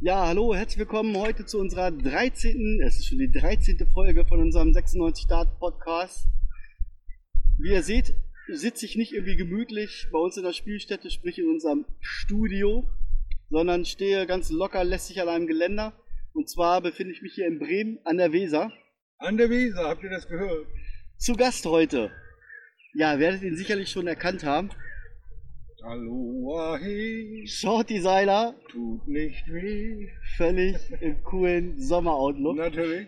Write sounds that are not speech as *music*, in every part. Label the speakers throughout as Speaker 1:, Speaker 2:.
Speaker 1: Ja, hallo, herzlich willkommen heute zu unserer 13. Es ist schon die 13. Folge von unserem 96 Start Podcast. Wie ihr seht, sitze ich nicht irgendwie gemütlich bei uns in der Spielstätte, sprich in unserem Studio, sondern stehe ganz locker lässig an einem Geländer. Und zwar befinde ich mich hier in Bremen an der Weser.
Speaker 2: An der Weser, habt ihr das gehört?
Speaker 1: Zu Gast heute. Ja, werdet ihn sicherlich schon erkannt haben.
Speaker 2: Aloha, hey,
Speaker 1: Shorty Seiler,
Speaker 2: tut nicht weh.
Speaker 1: völlig im coolen Sommeroutlook.
Speaker 2: Natürlich.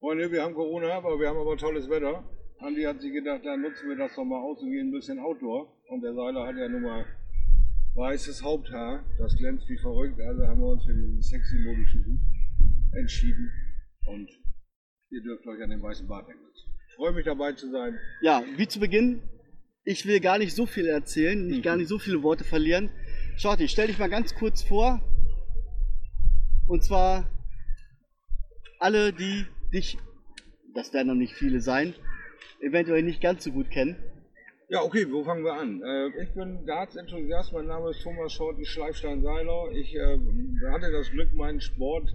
Speaker 2: Freunde, wir haben Corona, aber wir haben aber tolles Wetter. Andi hat sich gedacht, dann nutzen wir das doch mal aus und gehen ein bisschen Outdoor. Und der Seiler hat ja nun mal weißes Haupthaar, das glänzt wie verrückt. Also haben wir uns für diesen sexy modischen Hut entschieden. Und ihr dürft euch an den weißen Bart denken. Freue mich dabei zu sein.
Speaker 1: Ja, wie zu Beginn, ich will gar nicht so viel erzählen, nicht gar nicht so viele Worte verlieren. Shorty, stell dich mal ganz kurz vor. Und zwar alle, die dich, das werden noch nicht viele sein, eventuell nicht ganz so gut kennen.
Speaker 2: Ja, okay, wo fangen wir an? Äh, ich bin Darts-Enthusiast, mein Name ist Thomas Schorti Schleifstein-Seiler. Ich äh, hatte das Glück, meinen Sport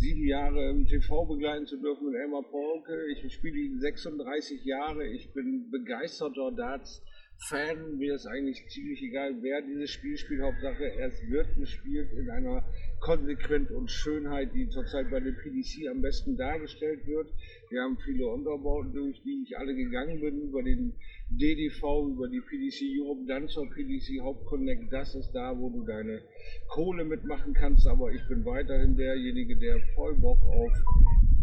Speaker 2: sieben Jahre im TV begleiten zu dürfen mit Elmar Polke. Ich spiele ihn 36 Jahre. Ich bin begeisterter Darts-Fan. Mir ist eigentlich ziemlich egal, wer dieses Spiel spielt. Hauptsache, es wird gespielt in einer Konsequenz und Schönheit, die zurzeit bei dem PDC am besten dargestellt wird. Wir haben viele Unterbauten, durch die ich alle gegangen bin, über den DDV, über die PDC Europe, dann zur PDC Hauptconnect. Das ist da, wo du deine Kohle mitmachen kannst. Aber ich bin weiterhin derjenige, der voll Bock auf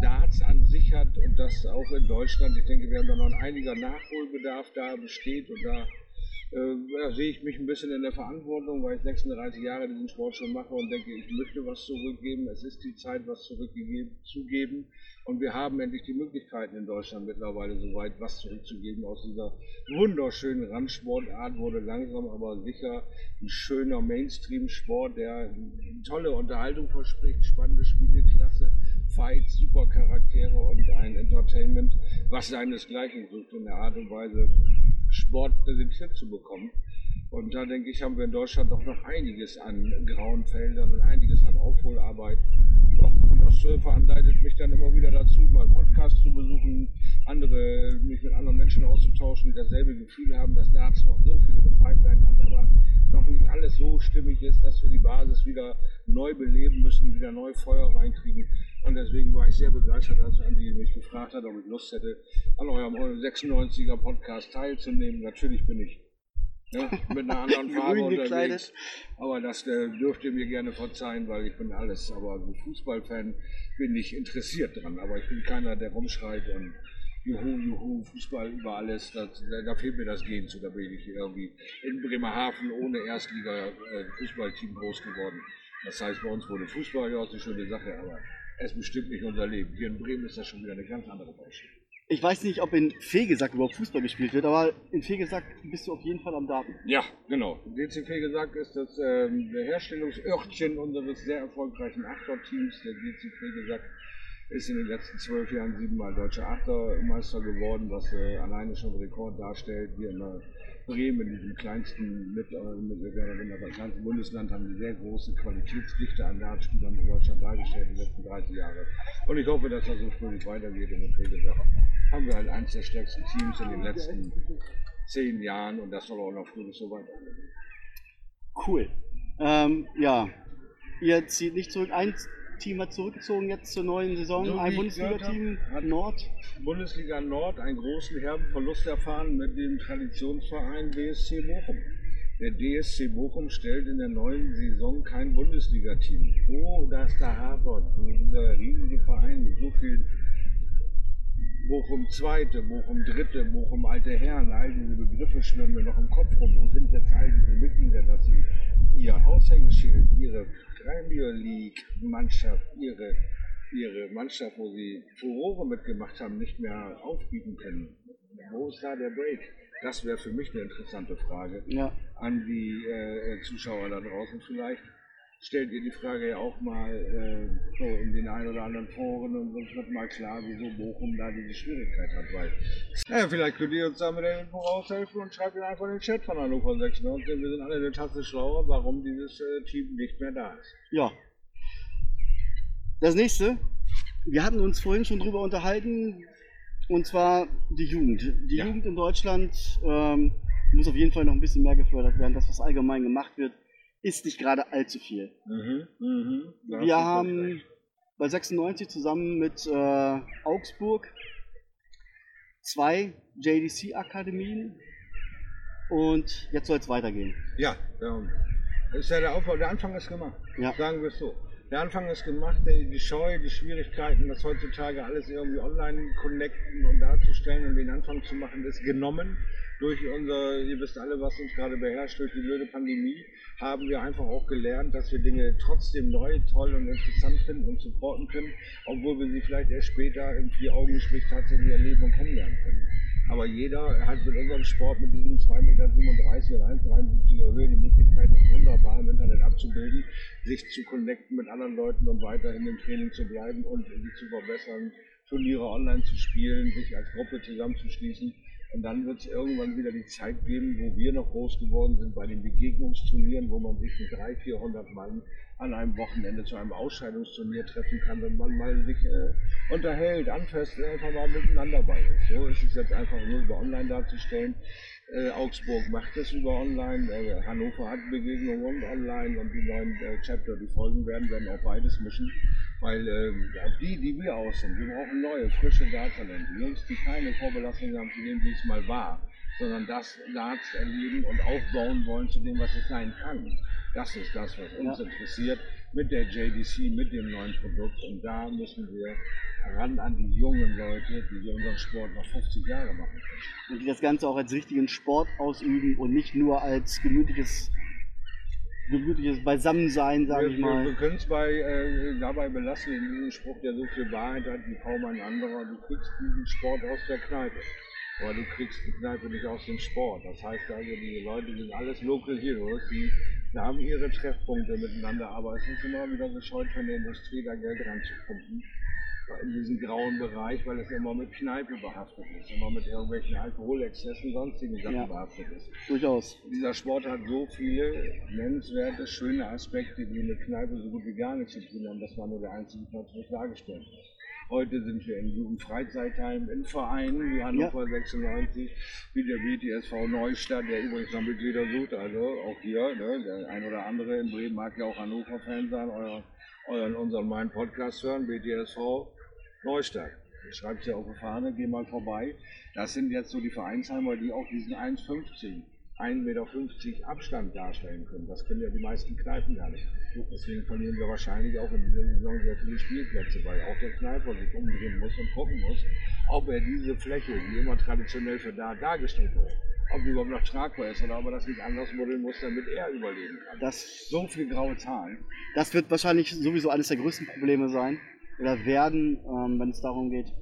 Speaker 2: Darts an sich hat und das auch in Deutschland. Ich denke, wir haben da noch ein einiger Nachholbedarf da besteht und da äh, da sehe ich mich ein bisschen in der Verantwortung, weil ich 36 Jahre diesen Sport schon mache und denke, ich möchte was zurückgeben. Es ist die Zeit, was zurückzugeben. Und wir haben endlich die Möglichkeiten in Deutschland mittlerweile soweit, was zurückzugeben. Aus dieser wunderschönen Randsportart wurde langsam aber sicher ein schöner Mainstream-Sport, der tolle Unterhaltung verspricht, spannende Spiele, klasse Fights, super Charaktere und ein Entertainment, was seinesgleichen sucht in der Art und Weise, Sport präsentiert zu bekommen. Und da denke ich, haben wir in Deutschland doch noch einiges an grauen Feldern und einiges an Aufholarbeit. Doch, das veranleitet mich dann immer wieder dazu, mal Podcasts zu besuchen, andere, mich mit anderen Menschen auszutauschen, die dasselbe Gefühl haben, dass Darts noch so viele Pipeline hat, aber noch nicht alles so stimmig ist, dass wir die Basis wieder neu beleben müssen, wieder neu Feuer reinkriegen. Und deswegen war ich sehr begeistert, als Andi mich gefragt hat, ob ich Lust hätte, an eurem 96er Podcast teilzunehmen. Natürlich bin ich ne, mit einer anderen Farbe unterwegs. Aber das äh, dürft ihr mir gerne verzeihen, weil ich bin alles. Aber Fußballfan bin ich interessiert dran. Aber ich bin keiner, der rumschreit und Juhu, Juhu, Fußball über alles. Das, da, fehlt mir das Gehen zu. Da bin ich irgendwie in Bremerhaven ohne Erstliga-Fußballteam groß geworden. Das heißt, bei uns wurde Fußball ja auch eine schöne Sache, aber es bestimmt nicht unser Leben. Hier in Bremen ist das schon wieder eine ganz andere Baustelle.
Speaker 1: Ich weiß nicht, ob in Fegesack überhaupt Fußball gespielt wird, aber in Fegesack bist du auf jeden Fall am Daten.
Speaker 2: Ja, genau. DCP gesagt ist das ähm, der Herstellungsörtchen unseres sehr erfolgreichen Achterteams. Der DCP gesagt ist in den letzten zwölf Jahren siebenmal deutscher Achtermeister geworden, was äh, alleine schon Rekord darstellt. Wir in der Bremen, in diesem kleinsten, mit, äh, mit, mit, kleinsten Bundesland, haben eine sehr große Qualitätsdichte an Dartspielern in Deutschland dargestellt die letzten 30 Jahre. Und ich hoffe, dass das so fröhlich weitergeht. Und wie gesagt, haben wir halt eines der stärksten Teams in den letzten zehn Jahren und das soll auch noch fröhlich so weitergehen.
Speaker 1: Cool. Ähm, ja, ihr zieht nicht zurück. Ein Team hat zurückgezogen jetzt zur neuen Saison.
Speaker 2: So
Speaker 1: ein Bundesliga-Team Nord.
Speaker 2: Bundesliga Nord einen großen herben Verlust erfahren mit dem Traditionsverein DSC Bochum. Der DSC Bochum stellt in der neuen Saison kein Bundesliga-Team. Wo das da hapert, wo dieser riesige Verein mit so vielen Bochum Zweite, Bochum Dritte, Bochum Alte Herren, all diese Begriffe schwimmen mir noch im Kopf rum. Wo sind jetzt all diese Mitglieder, dass sie ihr Aushängeschild, ihre Premier League Mannschaft, ihre, ihre Mannschaft, wo sie Furore mitgemacht haben, nicht mehr aufbieten können? Wo ist da der Break? Das wäre für mich eine interessante Frage
Speaker 1: Ja.
Speaker 2: an die äh, Zuschauer da draußen vielleicht. Stellt ihr die Frage ja auch mal äh, so in den ein oder anderen Foren und sonst wird mal klar, wieso Bochum da diese Schwierigkeit hat, weil naja, vielleicht könnt ihr uns da mit der Info raushelfen und schreibt ihr einfach in den Chat von Hannover 96, denn wir sind alle eine Tasse schlauer, warum dieses äh, Team nicht mehr da ist.
Speaker 1: Ja. Das nächste, wir hatten uns vorhin schon drüber unterhalten, und zwar die Jugend. Die
Speaker 2: Ja.
Speaker 1: Jugend in Deutschland ähm, muss auf jeden Fall noch ein bisschen mehr gefördert werden. Das, was allgemein gemacht wird, ist nicht gerade allzu viel.
Speaker 2: Mhm. Mhm.
Speaker 1: Wir haben bei 96 zusammen mit äh, Augsburg zwei JDC-Akademien und jetzt soll es weitergehen.
Speaker 2: Ja. Das ist ja der Aufbau. Der Anfang ist gemacht.
Speaker 1: Ja.
Speaker 2: Sagen wir es so. Der Anfang ist gemacht, die die Scheu, die Schwierigkeiten, das heutzutage alles irgendwie online connecten und darzustellen und den Anfang zu machen, ist genommen. Durch unser, ihr wisst alle, was uns gerade beherrscht, durch die blöde Pandemie, haben wir einfach auch gelernt, dass wir Dinge trotzdem neu, toll und interessant finden und supporten können, obwohl wir sie vielleicht erst später im Vier-Augen-Gespräch tatsächlich erleben und kennenlernen können. Aber jeder hat mit unserem Sport, mit diesem 2,37 Meter und 1,53 Höhe die Möglichkeit, das wunderbar im Internet abzubilden, sich zu connecten mit anderen Leuten und weiterhin im Training zu bleiben und sich zu verbessern, Turniere online zu spielen, sich als Gruppe zusammenzuschließen. Und dann wird es irgendwann wieder die Zeit geben, wo wir noch groß geworden sind bei den Begegnungsturnieren, wo man sich mit 300, 400 Mann an einem Wochenende zu einem Ausscheidungsturnier treffen kann, wenn man mal sich äh, unterhält, anfasst, einfach mal miteinander bei ist. So ist es jetzt einfach nur über online darzustellen. Äh, Augsburg macht es über online, äh, Hannover hat Begegnungen und online und die neuen äh, Chapter, die folgen werden, werden auch beides mischen. Weil äh, ja, die, die wir aus sind, wir brauchen neue, frische Darttalente. Jungs, die keine Vorbelastung haben zu dem, wie es mal war, sondern das Darts erleben und aufbauen wollen zu dem, was es sein kann. Das ist das, was uns
Speaker 1: Ja.
Speaker 2: interessiert mit der JDC, mit dem neuen Produkt. Und da müssen wir ran an die jungen Leute, die unseren Sport noch 50 Jahre machen können.
Speaker 1: Und die das Ganze auch als richtigen Sport ausüben und nicht nur als gemütliches, gemütliches Beisammensein, sage ich mal.
Speaker 2: Wir, können es bei, äh, dabei belassen, in diesem Spruch, der so viel Wahrheit hat wie kaum ein anderer. Du kriegst diesen Sport aus der Kneipe. Aber du kriegst die Kneipe nicht aus dem Sport. Das heißt also, die Leute sind alles Local Heroes, die haben ihre Treffpunkte miteinander, aber es ist immer wieder gescheut von der Industrie, da Geld ranzupumpen. In diesen grauen Bereich, weil es immer mit Kneipe behaftet ist, immer mit irgendwelchen Alkoholexzessen, sonstigen Sachen
Speaker 1: Ja.
Speaker 2: behaftet ist
Speaker 1: Durchaus.
Speaker 2: dieser Sport hat so viele nennenswerte, schöne Aspekte, die mit Kneipe so gut wie gar nichts zu tun haben. Das war nur der einzige Platz, wo es dargestellt ist. Heute sind wir in Jugendfreizeitheim, in Vereinen wie Hannover 96, wie der BTSV Neustadt, der übrigens noch Mitglieder sucht, also auch hier, ne, der ein oder andere in Bremen mag ja auch Hannover-Fan sein, euer, euren, unseren meinen Podcast hören, BTSV Neustadt. Schreibt ja auf die Fahne, geh mal vorbei. Das sind jetzt so die Vereinsheimer, die auch diesen 1,15, 1,50 Meter Abstand darstellen können. Das können ja die meisten Kneipen gar nicht. Deswegen verlieren wir wahrscheinlich auch in dieser Saison sehr viele Spielplätze, weil auch der Kneiper sich umdrehen muss und gucken muss, ob er diese Fläche, die immer traditionell für da dargestellt wird, ob die überhaupt noch tragbar ist oder ob er das nicht anders modeln muss, damit er überleben kann.
Speaker 1: Das,
Speaker 2: So viel graue Zahlen.
Speaker 1: das wird wahrscheinlich sowieso eines der größten Probleme sein oder werden, ähm, wenn es darum geht,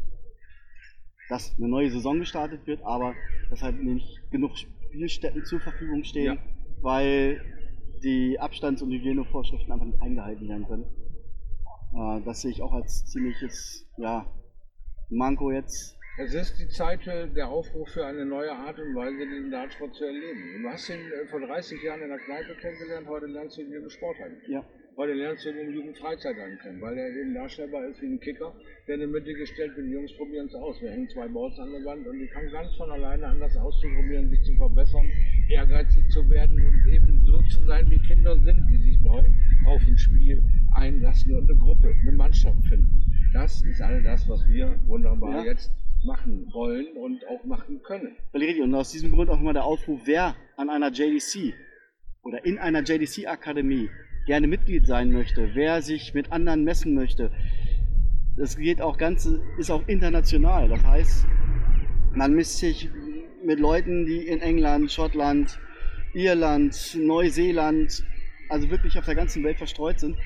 Speaker 1: dass eine neue Saison gestartet wird, aber dass halt nicht genug Spielstätten zur Verfügung stehen,
Speaker 2: Ja.
Speaker 1: weil die Abstands- und Hygienevorschriften einfach nicht eingehalten werden können. Äh, das sehe ich auch als ziemliches ja, Manko jetzt.
Speaker 2: Es ist die Zeit der Aufruf für eine neue Art und Weise, diesen Dartsport zu erleben. Du hast ihn äh, vor 30 Jahren in der Kneipe kennengelernt, heute lernst du ihn im Sportheim.
Speaker 1: Ja,
Speaker 2: Heute lernst du ihn im Jugendfreizeitheim kennen, weil er eben darstellbar ist wie ein Kicker, der in die Mitte gestellt wird. Die Jungs probieren es aus. Wir hängen zwei Boards an der Wand und die fangen ganz von alleine an, das auszuprobieren, sich zu verbessern, ehrgeizig zu werden und eben so zu sein, wie Kinder sind, die sich neu auf ein Spiel einlassen und eine Gruppe, eine Mannschaft finden. Das ist all das, was wir wunderbar
Speaker 1: Ja.
Speaker 2: jetzt machen wollen und auch machen können.
Speaker 1: völlig. Und aus diesem Grund auch immer der Aufruf, wer an einer JDC oder in einer JDC-Akademie gerne Mitglied sein möchte, wer sich mit anderen messen möchte. Das geht auch ganz, ist auch international. Das heißt, man misst sich mit Leuten, die in England, Schottland, Irland, Neuseeland, also wirklich auf der ganzen Welt verstreut sind.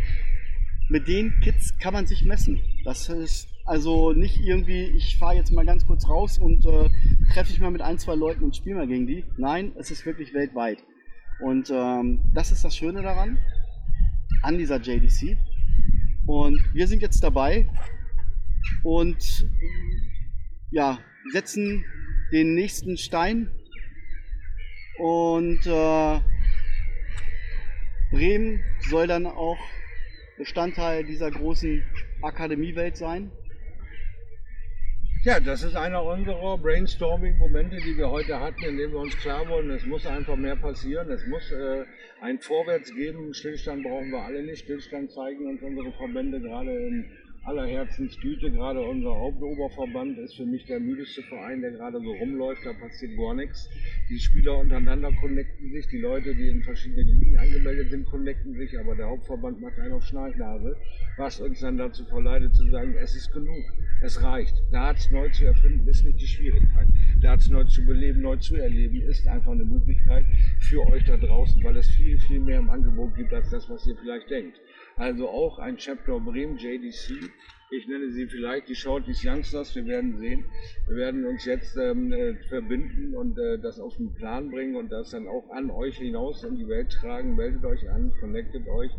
Speaker 1: Mit den Kids kann man sich messen. Das ist also nicht irgendwie, ich fahre jetzt mal ganz kurz raus und äh, treffe ich mal mit ein, zwei Leuten und spiele mal gegen die. Nein, es ist wirklich weltweit. Und ähm, das ist das Schöne daran, an dieser JDC. Und wir sind jetzt dabei und ja, setzen den nächsten Stein. Und äh, Bremen soll dann auch Bestandteil dieser großen Akademiewelt sein?
Speaker 2: Ja, das ist einer unserer Brainstorming-Momente, die wir heute hatten, in dem wir uns klar wurden, es muss einfach mehr passieren, es muss äh, ein Vorwärts geben. Stillstand brauchen wir alle nicht. Stillstand zeigen uns unsere Verbände gerade in aller Herzensgüte. Gerade unser Hauptoberverband ist für mich der müdeste Verein, der gerade so rumläuft. Da passiert gar nichts. Die Spieler untereinander connecten sich, die Leute, die in verschiedenen Ligen angemeldet sind, connecten sich, aber der Hauptverband macht einen auf Schnarchnase, was uns dann dazu verleitet zu sagen, es ist genug, es reicht. Darts neu zu erfinden ist nicht die Schwierigkeit. Darts neu zu beleben, neu zu erleben, ist einfach eine Möglichkeit für euch da draußen, weil es viel, viel mehr im Angebot gibt als das, was ihr vielleicht denkt. Also auch ein Chapter Bremen JDC. Ich nenne sie vielleicht die Shorties Youngsters. Wir werden sehen. Wir werden uns jetzt ähm, äh, verbinden und äh, das auf den Plan bringen und das dann auch an euch hinaus in die Welt tragen. Meldet euch an, connectet euch,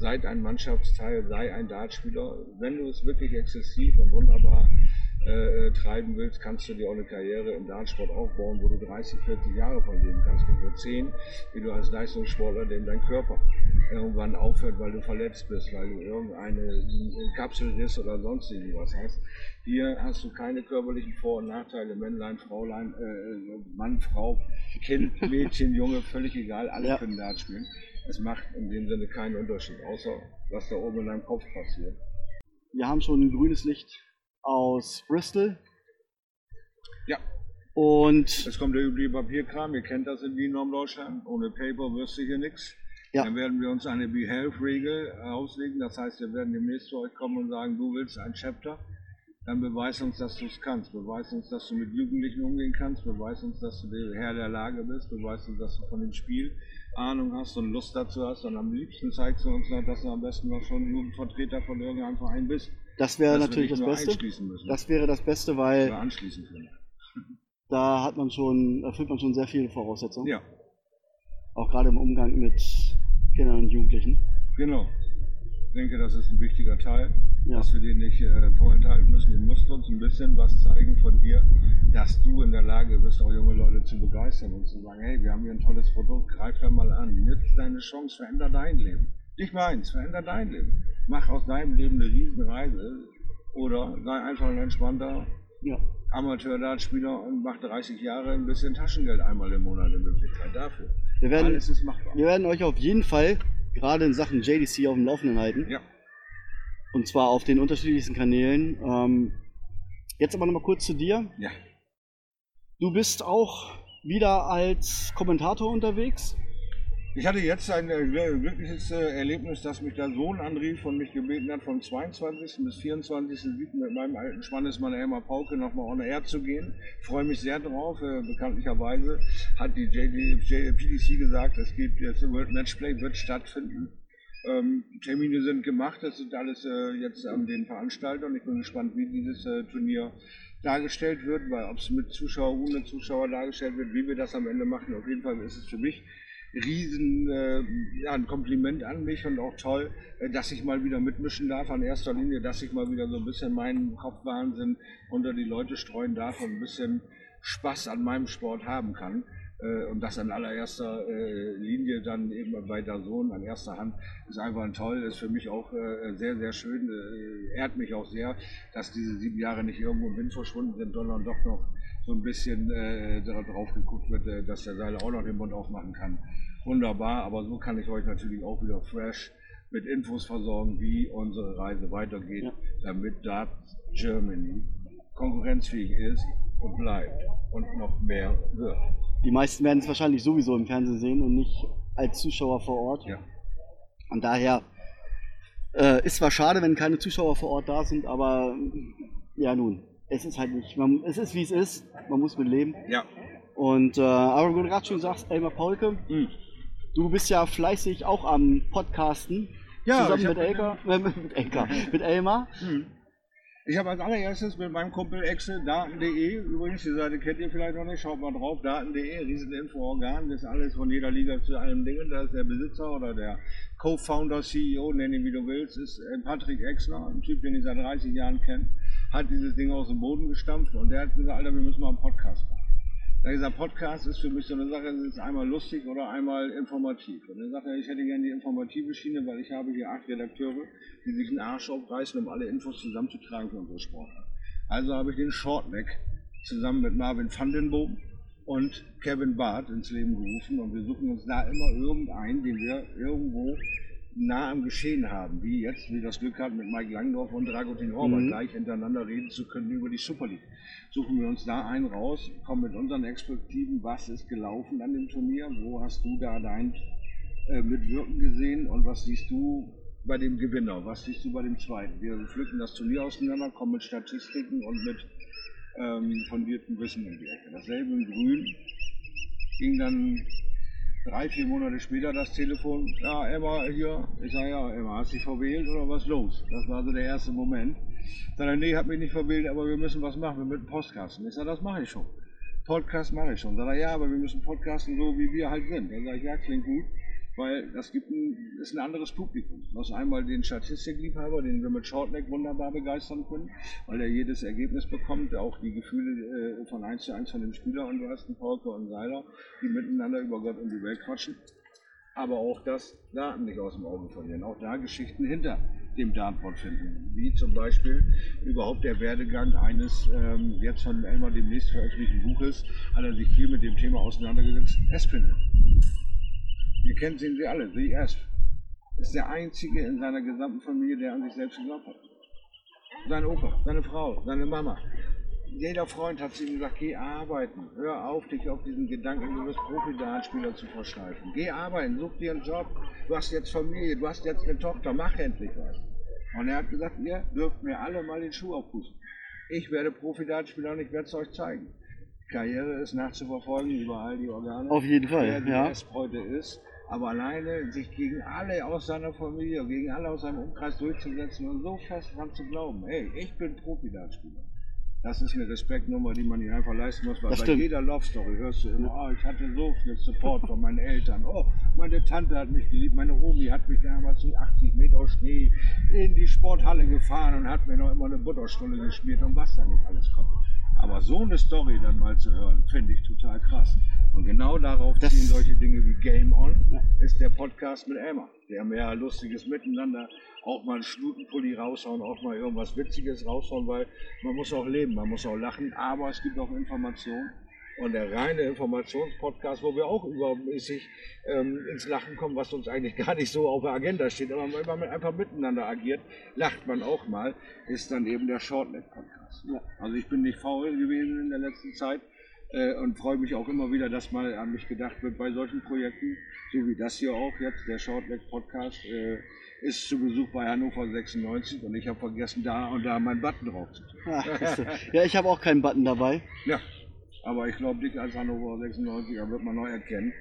Speaker 2: seid ein Mannschaftsteil, sei ein Dartspieler. Wenn du es wirklich exzessiv und wunderbar äh, äh, treiben willst, kannst du dir auch eine Karriere im Dartsport aufbauen, wo du 30, 40 Jahre von leben kannst, nicht nur 10, wie du als Leistungssportler, dem dein Körper irgendwann aufhört, weil du verletzt bist, weil du irgendeine Kapselriss oder sonst irgendwas hast. Hier hast du keine körperlichen Vor- und Nachteile, Männlein, Fraulein, äh, Mann, Frau, Kind, *laughs* Mädchen, Junge, völlig egal, alle ja. können Dart spielen. Es macht in dem Sinne keinen Unterschied, außer was da oben in deinem Kopf passiert.
Speaker 1: Wir haben schon ein grünes Licht aus Bristol.
Speaker 2: Ja.
Speaker 1: Und.
Speaker 2: Jetzt kommt der übliche Papierkram, ihr kennt das in Wien Deutschland. Ohne Paper wirst du hier nichts. Ja. Dann werden wir uns eine Behave-Regel auslegen. Das heißt, wir werden demnächst zu euch kommen und sagen, du willst ein Chapter. Dann beweis uns, dass du es kannst. Beweis uns, dass du mit Jugendlichen umgehen kannst. Beweis uns, dass du der Herr der Lage bist. Beweis uns, dass du von dem Spiel Ahnung hast und Lust dazu hast. Und am liebsten zeigst du uns noch, dass du am besten noch schon Jugendvertreter von irgendeinem Verein bist.
Speaker 1: Das wäre natürlich das Beste. Das wäre das Beste, weil *laughs* da hat man schon, erfüllt man schon sehr viele Voraussetzungen.
Speaker 2: Ja.
Speaker 1: Auch gerade im Umgang mit Kindern und Jugendlichen.
Speaker 2: Genau. Ich denke, das ist ein wichtiger Teil, ja. dass wir den nicht äh, vorenthalten müssen. Du musst uns ein bisschen was zeigen von dir, dass du in der Lage bist, auch junge Leute zu begeistern und zu sagen, hey, wir haben hier ein tolles Produkt, greif da mal an, nütz deine Chance, veränder dein Leben. Nicht meins, veränder dein Leben mach aus deinem Leben eine Riesenreise oder sei einfach ein entspannter ja. Amateur-Dartspieler und mach 30 Jahre ein bisschen Taschengeld einmal im Monat eine Möglichkeit dafür.
Speaker 1: Wir werden, Alles ist machbar. Wir werden euch auf jeden Fall gerade in Sachen JDC auf dem Laufenden halten.
Speaker 2: Ja.
Speaker 1: Und zwar auf den unterschiedlichsten Kanälen. Ähm, jetzt aber nochmal kurz zu dir.
Speaker 2: Ja.
Speaker 1: Du bist auch wieder als Kommentator unterwegs.
Speaker 2: Ich hatte jetzt ein äh, glückliches äh, Erlebnis, dass mich der Sohn anrief und mich gebeten hat, vom 22. bis 24. mit meinem alten Spannesmann Elmar Pauke nochmal on air zu gehen. Ich freue mich sehr drauf. Äh, bekanntlicherweise hat die JD, PDC gesagt, es gibt jetzt World Matchplay, wird stattfinden. Ähm, Termine sind gemacht, das sind alles jetzt an den Veranstaltern. Ich bin gespannt, wie dieses Turnier dargestellt wird, weil ob es mit Zuschauer, ohne Zuschauer dargestellt wird, wie wir das am Ende machen. Auf jeden Fall ist es für mich riesen äh, ja, ein Kompliment an mich und auch toll, äh, dass ich mal wieder mitmischen darf. An erster Linie, dass ich mal wieder so ein bisschen meinen Kopfwahnsinn unter die Leute streuen darf und ein bisschen Spaß an meinem Sport haben kann. Äh, und das an allererster äh, Linie dann eben bei der Sohn an erster Hand ist einfach toll, ist für mich auch äh, sehr, sehr schön, ehrt mich auch sehr, dass diese sieben Jahre nicht irgendwo im Wind verschwunden sind, sondern doch noch so ein bisschen darauf geguckt wird, dass der Seil auch noch den Mund aufmachen kann wunderbar, aber so kann ich euch natürlich auch wieder fresh mit Infos versorgen, wie unsere Reise weitergeht, ja. damit Dart Germany konkurrenzfähig ist und bleibt und noch mehr wird.
Speaker 1: Die meisten werden es wahrscheinlich sowieso im Fernsehen sehen und nicht als Zuschauer vor Ort.
Speaker 2: Ja.
Speaker 1: Und daher äh, ist zwar schade, wenn keine Zuschauer vor Ort da sind, aber ja nun, es ist halt nicht, man, es ist wie es ist, man muss mit leben.
Speaker 2: Ja.
Speaker 1: Und äh, aber wie du gerade schon sagst, Elmar Paulke, mhm. Du bist ja fleißig auch am Podcasten.
Speaker 2: Ja,
Speaker 1: zusammen mit Elka, äh, *laughs* mit Elka, mit Elmar. Hm.
Speaker 2: Ich habe als allererstes mit meinem Kumpel Exe daten.de, übrigens, die Seite kennt ihr vielleicht noch nicht, schaut mal drauf, daten.de, Rieseninfo-Organ, das ist alles von jeder Liga zu allen Dingen, da ist der Besitzer oder der Co-Founder, CEO, nenn ihn wie du willst, ist äh, Patrick Exner, ein Typ, den ich seit 30 Jahren kenne, hat dieses Ding aus dem Boden gestampft und der hat gesagt, Alter, wir müssen mal einen Podcast machen. Dieser Podcast ist für mich so eine Sache, es ist einmal lustig oder einmal informativ. Und dann sagt er, ich hätte gerne die informative Schiene, weil ich habe hier acht Redakteure, die sich einen Arsch aufreißen, um alle Infos zusammenzutragen für unsere Sportler. Also habe ich den Shortneck zusammen mit Marvin van den Boom und Kevin Barth ins Leben gerufen und wir suchen uns da immer irgendeinen, den wir irgendwo nah am Geschehen haben, wie jetzt, wie das Glück hat, mit Mike Langdorf und Dragutin Horvath mhm. gleich hintereinander reden zu können über die Super League. Suchen wir uns da einen raus, kommen mit unseren Expertiven, was ist gelaufen an dem Turnier, wo hast du da dein äh, Mitwirken gesehen und was siehst du bei dem Gewinner, was siehst du bei dem Zweiten? Wir pflücken das Turnier auseinander, kommen mit Statistiken und mit ähm, fundierten Wissen in die Ecke. Dasselbe in Grün ging dann drei, vier Monate später das Telefon, ja, Emma hier. Ich sage, ja, Emma, hast du dich verwählt oder was los? Das war so der erste Moment. Sag er, nee, hat mich nicht verwählt, aber wir müssen was machen, wir müssen Postkasten. Ich sage, das mache ich schon. Podcast mache ich schon. Sag er, ja, aber wir müssen podcasten so, wie wir halt sind. Dann sage ich, ja, klingt gut weil das gibt ein, ist ein anderes Publikum. Du hast einmal den Statistikliebhaber, den wir mit Shortneck wunderbar begeistern können, weil er jedes Ergebnis bekommt, auch die Gefühle äh, von 1 zu 1 von dem Spieler und du hast einen Pauke und Seiler, die miteinander über Gott und die Welt quatschen. Aber auch das Daten nicht aus dem Auge verlieren, auch da Geschichten hinter dem Dartboard finden, wie zum Beispiel überhaupt der Werdegang eines ähm, jetzt von Elmar demnächst veröffentlichten Buches, hat er sich viel mit dem Thema auseinandergesetzt, Espinel. Ihr kennt ihn sie alle, The Asp. Ist der einzige in seiner gesamten Familie, der an sich selbst geglaubt hat. Sein Opa, seine Frau, seine Mama. Jeder Freund hat zu ihm gesagt, geh arbeiten. Hör auf, dich auf diesen Gedanken, du wirst Profi-Dartspieler zu verschleifen. Geh arbeiten, such dir einen Job. Du hast jetzt Familie, du hast jetzt eine Tochter, mach endlich was. Und er hat gesagt, ihr dürft mir alle mal den Schuh aufpusten. Ich werde Profi-Dartspieler und ich werde es euch zeigen. Karriere ist nachzuverfolgen über all die Organe.
Speaker 1: Auf jeden Fall,
Speaker 2: wer ja. heute ist aber alleine sich gegen alle aus seiner Familie, gegen alle aus seinem Umkreis durchzusetzen und so fest dran zu glauben, hey, ich bin Profi-Dartspieler. Das ist eine Respektnummer, die man nicht einfach leisten muss, weil das bei stimmt. jeder Love Story hörst du immer, oh, ich hatte so viel Support von meinen Eltern, oh, meine Tante hat mich geliebt, meine Omi hat mich damals mit 80 Meter Schnee in die Sporthalle gefahren und hat mir noch immer eine Butterstulle geschmiert und was da nicht alles kommt. Aber so eine Story dann mal zu hören, finde ich total krass. Und genau darauf das ziehen solche Dinge wie Game On, ja. ist der Podcast mit Emma. Der mehr lustiges Miteinander, auch mal einen Schnutenpulli raushauen, auch mal irgendwas Witziges raushauen, weil man muss auch leben, man muss auch lachen, aber es gibt auch Informationen. Und der reine Informationspodcast, wo wir auch übermäßig ähm, ins Lachen kommen, was uns eigentlich *laughs* gar nicht so auf der Agenda steht, aber wenn man einfach miteinander agiert, lacht man auch mal, ist dann eben der Shortnet-Podcast. Ja. Also ich bin nicht faul gewesen in der letzten Zeit äh, und freue mich auch immer wieder, dass mal an mich gedacht wird bei solchen Projekten, so wie das hier auch jetzt, der Shortleg-Podcast, äh, ist zu Besuch bei Hannover 96 und ich habe vergessen, da und da meinen Button drauf zu tun.
Speaker 1: ja, ich habe auch keinen Button dabei.
Speaker 2: Ja, aber ich glaube, dich als Hannover 96er wird man neu erkennen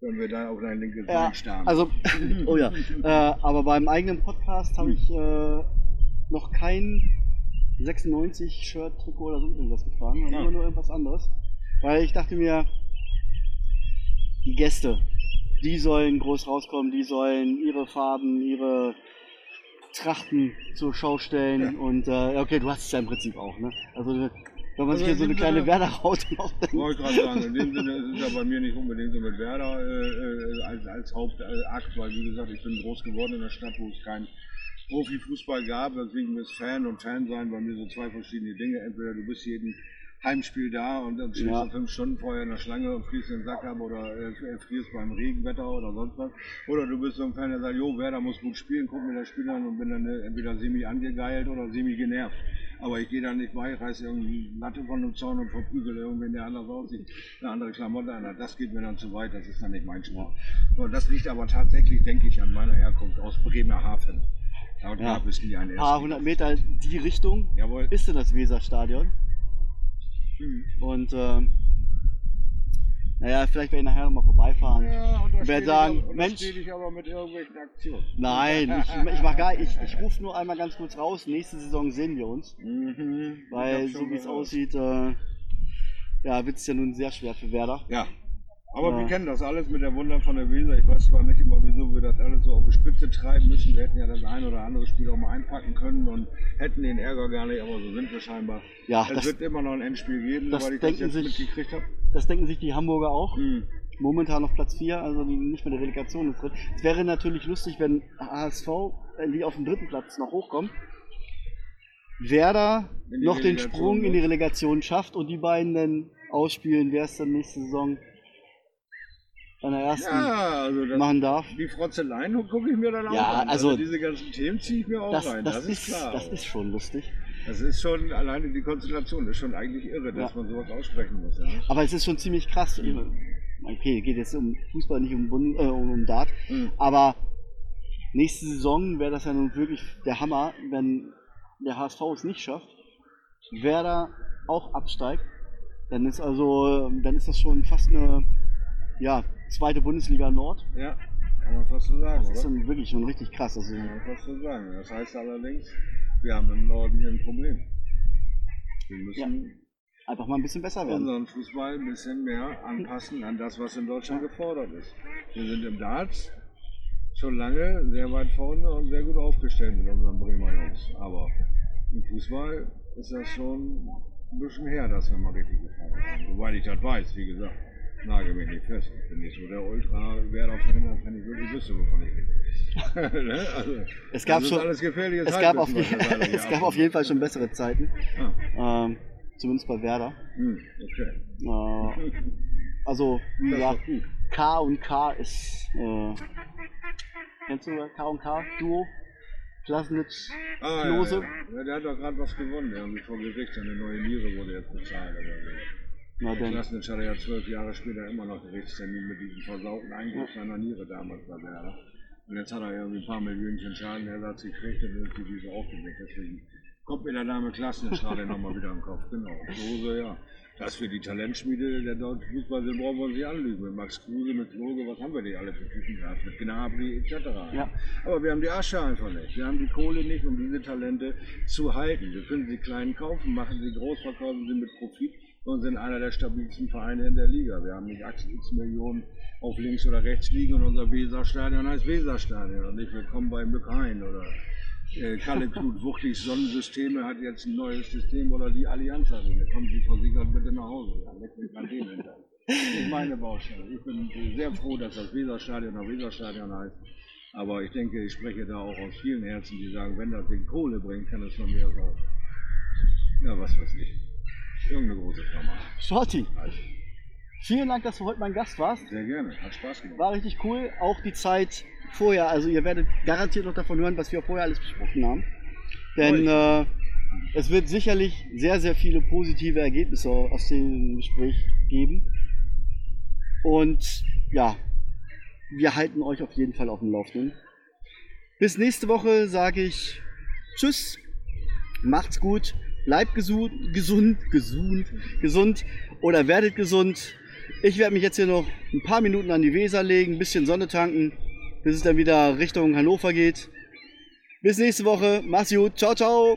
Speaker 2: wenn wir da auf dein linkes ja, Bein starren.
Speaker 1: Also, *laughs* oh ja, äh, aber beim eigenen Podcast habe ich äh, noch kein 96-Shirt, Trikot oder so irgendwas getragen, sondern immer nur irgendwas anderes. Weil ich dachte mir, die Gäste, die sollen groß rauskommen, die sollen ihre Farben, ihre Trachten zur Schau stellen. Ja. Und äh, okay, du hast es ja im Prinzip auch, ne? Also wenn man also sich hier so eine kleine Werder-Haut
Speaker 2: macht, dann. Wollte gerade sagen, in dem Sinne ist es ja bei mir nicht unbedingt so mit Werder äh, äh, als, als Hauptakt, weil wie gesagt, ich bin groß geworden in einer Stadt, wo es kein Profifußball gab, deswegen ist Fan und Fan sein bei mir so zwei verschiedene Dinge. Entweder du bist jeden Heimspiel da und dann stehst ja. du fünf Stunden vorher in der Schlange und frierst den Sack ab oder äh, frierst beim Regenwetter oder sonst was. Oder du bist so ein Fan, der sagt, jo, Werder muss gut spielen, guck mir das Spiel an und bin dann äh, entweder semi angegeilt oder semi genervt. Aber ich gehe da nicht bei, reiße irgendeine Latte von dem Zaun und verprügel irgendwen, der anders aussieht, eine andere Klamotte an. Das geht mir dann zu weit, das ist dann nicht mein Sport. Und das liegt aber tatsächlich, denke ich, an meiner Herkunft aus Bremerhaven.
Speaker 1: Da ja. gab es nie ein paar hundert Meter die Richtung Jawohl. ist denn das Weserstadion. Mhm. Und äh, naja, vielleicht werde ich nachher nochmal vorbeifahren. Ja, und werde sagen, ich, Mensch.
Speaker 2: ich aber mit irgendwelchen Aktionen.
Speaker 1: Nein, *laughs* ich, ich mach gar ich, ich rufe nur einmal ganz kurz raus. Nächste Saison sehen wir uns. Mhm, weil so wie es aussieht, äh, ja, wird es ja nun sehr schwer für Werder.
Speaker 2: Ja. Aber
Speaker 1: Ja.
Speaker 2: wir kennen das alles mit der Wunder von der Weser. Ich weiß zwar nicht immer, wieso wir das alles so auf die Spitze treiben müssen. Wir hätten ja das ein oder andere Spiel auch mal einpacken können und hätten den Ärger gar nicht, aber so sind wir scheinbar.
Speaker 1: Ja,
Speaker 2: es
Speaker 1: das,
Speaker 2: wird immer noch ein Endspiel geben,
Speaker 1: das
Speaker 2: soweit ich das jetzt
Speaker 1: sich-
Speaker 2: mitgekriegt habe.
Speaker 1: das denken sich die Hamburger auch.
Speaker 2: Hm.
Speaker 1: Momentan auf Platz 4, also die nicht mehr der Relegation ist drin. Es wäre natürlich lustig, wenn HSV, wenn die auf den dritten Platz noch hochkommen, Werder noch den
Speaker 2: Relegation
Speaker 1: Sprung in die. Relegation schafft und die beiden dann ausspielen, wer es dann nächste Saison der ersten
Speaker 2: Ja, also das,
Speaker 1: machen darf.
Speaker 2: die Frotzeleien gucke ich mir dann auch
Speaker 1: Ja,
Speaker 2: an.
Speaker 1: also-
Speaker 2: diese ganzen Themen ziehe ich mir auch
Speaker 1: Das,
Speaker 2: rein.
Speaker 1: das,
Speaker 2: Das, ist klar.
Speaker 1: das ist schon lustig.
Speaker 2: Das ist schon, alleine die Konstellation ist schon eigentlich irre, dass
Speaker 1: Ja.
Speaker 2: man sowas aussprechen muss. Ja.
Speaker 1: Aber es ist schon ziemlich krass. Okay, geht jetzt um Fußball, nicht um, Bund, äh, um, Dart.
Speaker 2: Hm.
Speaker 1: Aber nächste Saison wäre das ja nun wirklich der Hammer, wenn der HSV es nicht schafft, Werder auch absteigt. Dann ist also, dann ist das schon fast eine ja, zweite Bundesliga Nord.
Speaker 2: ja, kann man fast so sagen,
Speaker 1: Das ist
Speaker 2: oder?
Speaker 1: dann wirklich schon richtig krass. Also,
Speaker 2: Kann man fast so sagen. Das heißt allerdings, wir haben im Norden hier ein Problem. Wir müssen
Speaker 1: einfach mal ein bisschen besser werden.
Speaker 2: unseren Fußball ein bisschen mehr anpassen an das, was in Deutschland gefordert ist. Wir sind im Darts schon lange sehr weit vorne und sehr gut aufgestellt mit unseren Bremer Jungs. Aber im Fußball ist das schon ein bisschen her, dass wir mal richtig gefallen haben. Soweit ich das weiß, wie gesagt, nagel mich nicht fest. Ich bin nicht so der Ultra-Werder-Fan, als wenn ich wirklich wüsste, wovon ich rede. *laughs* ne? also,
Speaker 1: Es gab schon-
Speaker 2: alles gefährliches
Speaker 1: Es gab, auf,
Speaker 2: wir
Speaker 1: je *laughs* es gab auf jeden Fall schon bessere Zeiten.
Speaker 2: Ah,
Speaker 1: Ähm, zumindest bei Werder.
Speaker 2: hm, okay.
Speaker 1: Äh, also, wie gesagt. K und K ist. Äh, kennst du K und K? Duo? Klasnitz,
Speaker 2: Ah,
Speaker 1: Klose.
Speaker 2: Ja, ja. ja, der hat doch gerade was gewonnen, irgendwie vor Gericht. Seine neue Niere wurde jetzt bezahlt. Oder so.
Speaker 1: Na
Speaker 2: Der
Speaker 1: denn.
Speaker 2: Klasnitz hatte ja zwölf Jahre später immer noch Gerichtstermin mit diesem versauten Eingriff seiner Niere damals bei Werder. Und jetzt hat er irgendwie ein paar Millionen Schadenersatz gekriegt und ist die Wiese aufgedeckt. Deswegen kommt mir der Name Klasnitz gerade nochmal wieder im Kopf. Genau. Klose, ja. Dass wir die Talentschmiede der deutschen Fußball sind, brauchen wir uns nicht anlügen. Mit Max Kruse, mit Klose, was haben wir die alle für Typen gehabt? Mit Gnabry etc.
Speaker 1: Ja.
Speaker 2: Aber wir haben die Asche einfach nicht. Wir haben die Kohle nicht, um diese Talente zu halten. Wir können sie klein kaufen, machen sie groß, verkaufen sie mit Profit und sind einer der stabilsten Vereine in der Liga. Wir haben nicht x Millionen auf links oder rechts liegen und unser Weserstadion heißt Weserstadion und nicht willkommen bei Mückhain oder äh, Kalle *laughs* Knut Wuchtig Sonnensysteme hat jetzt ein neues System oder die Allianz Arena. Kommen Sie versichert bitte nach Hause. Ja, leckt mich an den hinter. Das ist meine Baustelle. Ich bin sehr froh, dass das Weserstadion noch Weserstadion heißt. Aber ich denke, ich spreche da auch aus vielen Herzen, die sagen, wenn das Ding Kohle bringt, kann es von mir aus auch. Ja, was weiß ich. Irgendeine große Firma.
Speaker 1: Shorty, vielen Dank, dass du heute mein Gast warst.
Speaker 2: sehr gerne. Hat Spaß gemacht.
Speaker 1: War richtig cool. Auch die Zeit vorher. Also, ihr werdet garantiert noch davon hören, was wir vorher alles besprochen haben. Denn äh, es wird sicherlich sehr, sehr viele positive Ergebnisse aus dem Gespräch geben. Und ja, wir halten euch auf jeden Fall auf dem Laufenden. Bis nächste Woche sage ich Tschüss, macht's gut, bleibt gesund, gesund, gesund, gesund oder werdet gesund. Ich werde mich jetzt hier noch ein paar Minuten an die Weser legen, ein bisschen Sonne tanken, bis es dann wieder Richtung Hannover geht. Bis nächste Woche, mach's gut, ciao, ciao.